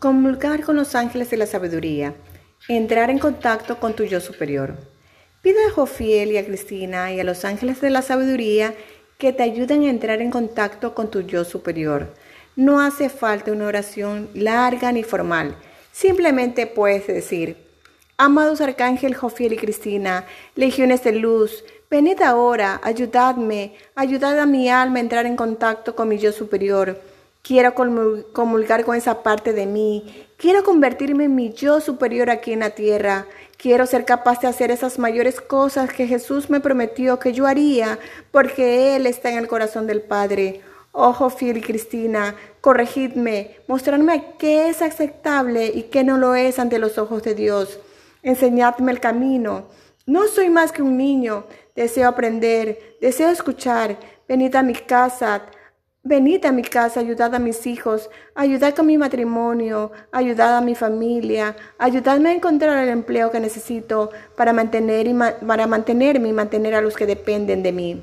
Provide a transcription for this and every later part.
Comulgar con los ángeles de la sabiduría. Entrar en contacto con tu yo superior. Pide a Jofiel y a Cristina y a los ángeles de la sabiduría que te ayuden a entrar en contacto con tu yo superior. No hace falta una oración larga ni formal. Simplemente puedes decir, Amados Arcángel Jofiel y Cristina, legiones de luz, venid ahora, ayudadme, ayudad a mi alma a entrar en contacto con mi yo superior. Quiero comulgar con esa parte de mí. Quiero convertirme en mi yo superior aquí en la tierra. Quiero ser capaz de hacer esas mayores cosas que Jesús me prometió que yo haría, porque Él está en el corazón del Padre. Ojo fiel y Cristina, corregidme, mostrarme qué es aceptable y qué no lo es ante los ojos de Dios. Enseñadme el camino. No soy más que un niño. Deseo aprender, deseo escuchar. Venid a mi casa, Venid a mi casa, ayudad a mis hijos, ayudad con mi matrimonio, ayudad a mi familia, ayudadme a encontrar el empleo que necesito para, mantener y para mantenerme y mantener a los que dependen de mí.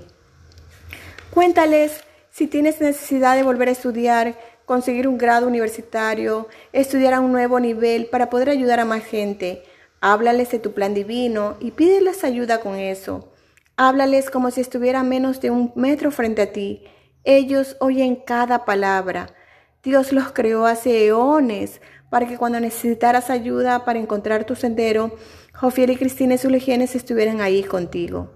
Cuéntales si tienes necesidad de volver a estudiar, conseguir un grado universitario, estudiar a un nuevo nivel para poder ayudar a más gente. Háblales de tu plan divino y pídeles ayuda con eso. Háblales como si estuviera menos de un metro frente a ti ellos oyen cada palabra. Dios los creó hace eones para que cuando necesitaras ayuda para encontrar tu sendero, Jofiel y Cristina y sus legiones estuvieran ahí contigo.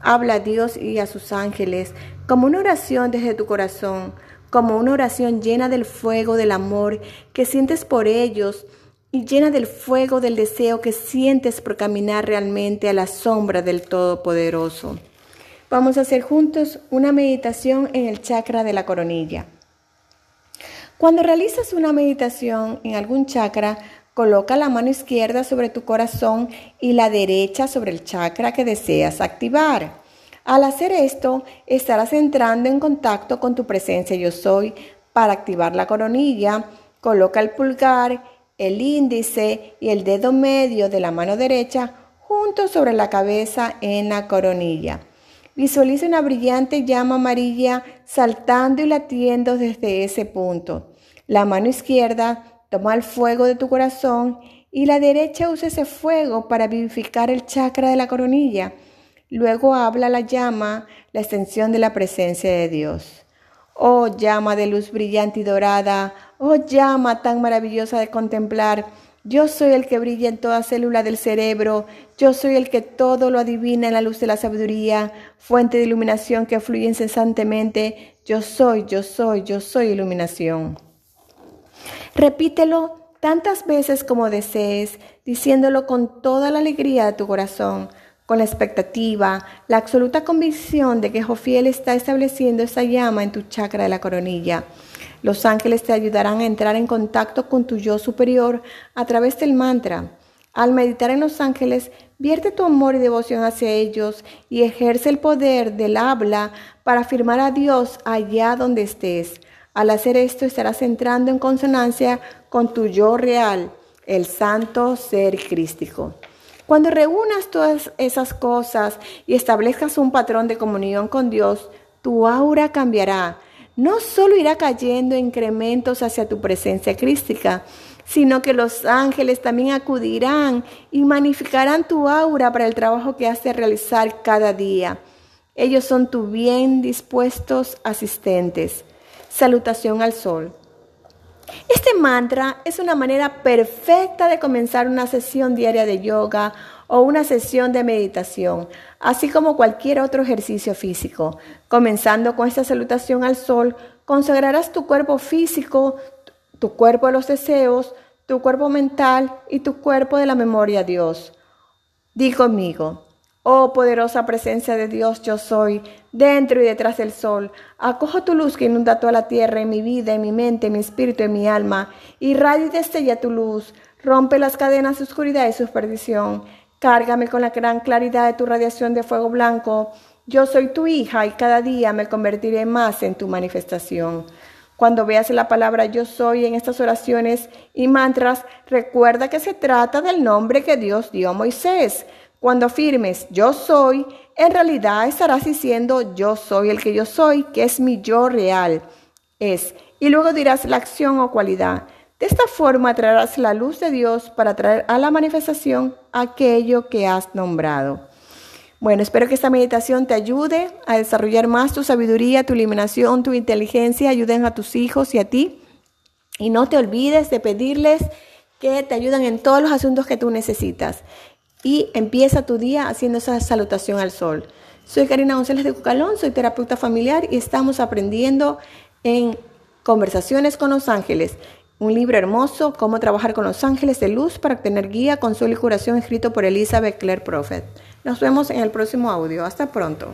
Habla a Dios y a sus ángeles como una oración desde tu corazón, como una oración llena del fuego del amor que sientes por ellos y llena del fuego del deseo que sientes por caminar realmente a la sombra del Todopoderoso. Vamos a hacer juntos una meditación en el chakra de la coronilla. Cuando realizas una meditación en algún chakra, coloca la mano izquierda sobre tu corazón y la derecha sobre el chakra que deseas activar. Al hacer esto, estarás entrando en contacto con tu presencia yo soy. Para activar la coronilla, coloca el pulgar, el índice y el dedo medio de la mano derecha juntos sobre la cabeza en la coronilla. Visualiza una brillante llama amarilla saltando y latiendo desde ese punto. La mano izquierda toma el fuego de tu corazón y la derecha usa ese fuego para vivificar el chakra de la coronilla. Luego habla la llama, la extensión de la presencia de Dios. Oh llama de luz brillante y dorada, oh llama tan maravillosa de contemplar, yo soy el que brilla en toda célula del cerebro, yo soy el que todo lo adivina en la luz de la sabiduría, fuente de iluminación que fluye incesantemente. Yo soy, yo soy, yo soy iluminación. Repítelo tantas veces como desees, diciéndolo con toda la alegría de tu corazón, con la expectativa, la absoluta convicción de que Jofiel está estableciendo esa llama en tu chakra de la coronilla. Los ángeles te ayudarán a entrar en contacto con tu yo superior a través del mantra. Al meditar en los ángeles, vierte tu amor y devoción hacia ellos y ejerce el poder del habla para afirmar a Dios allá donde estés. Al hacer esto estarás entrando en consonancia con tu yo real, el santo ser crístico. Cuando reúnas todas esas cosas y establezcas un patrón de comunión con Dios, tu aura cambiará no solo irá cayendo incrementos hacia tu presencia crística, sino que los ángeles también acudirán y magnificarán tu aura para el trabajo que has de realizar cada día. Ellos son tu bien dispuestos asistentes. Salutación al sol. Este mantra es una manera perfecta de comenzar una sesión diaria de yoga o una sesión de meditación, así como cualquier otro ejercicio físico. Comenzando con esta salutación al sol, consagrarás tu cuerpo físico, tu cuerpo de los deseos, tu cuerpo mental y tu cuerpo de la memoria a Dios. Di conmigo, oh poderosa presencia de Dios yo soy, dentro y detrás del sol, acojo tu luz que inunda toda la tierra en mi vida, en mi mente, en mi espíritu, en mi alma, y radio y destella tu luz, rompe las cadenas de oscuridad y su perdición Cárgame con la gran claridad de tu radiación de fuego blanco. Yo soy tu hija y cada día me convertiré más en tu manifestación. Cuando veas la palabra yo soy en estas oraciones y mantras, recuerda que se trata del nombre que Dios dio a Moisés. Cuando afirmes yo soy, en realidad estarás diciendo yo soy el que yo soy, que es mi yo real. Es. Y luego dirás la acción o cualidad. De esta forma traerás la luz de Dios para traer a la manifestación aquello que has nombrado. Bueno, espero que esta meditación te ayude a desarrollar más tu sabiduría, tu iluminación, tu inteligencia, ayuden a tus hijos y a ti. Y no te olvides de pedirles que te ayuden en todos los asuntos que tú necesitas. Y empieza tu día haciendo esa salutación al sol. Soy Karina González de Cucalón, soy terapeuta familiar y estamos aprendiendo en Conversaciones con los Ángeles, un libro hermoso, Cómo trabajar con los ángeles de luz para obtener guía, consuelo y curación, escrito por Elizabeth Clare Prophet. Nos vemos en el próximo audio. Hasta pronto.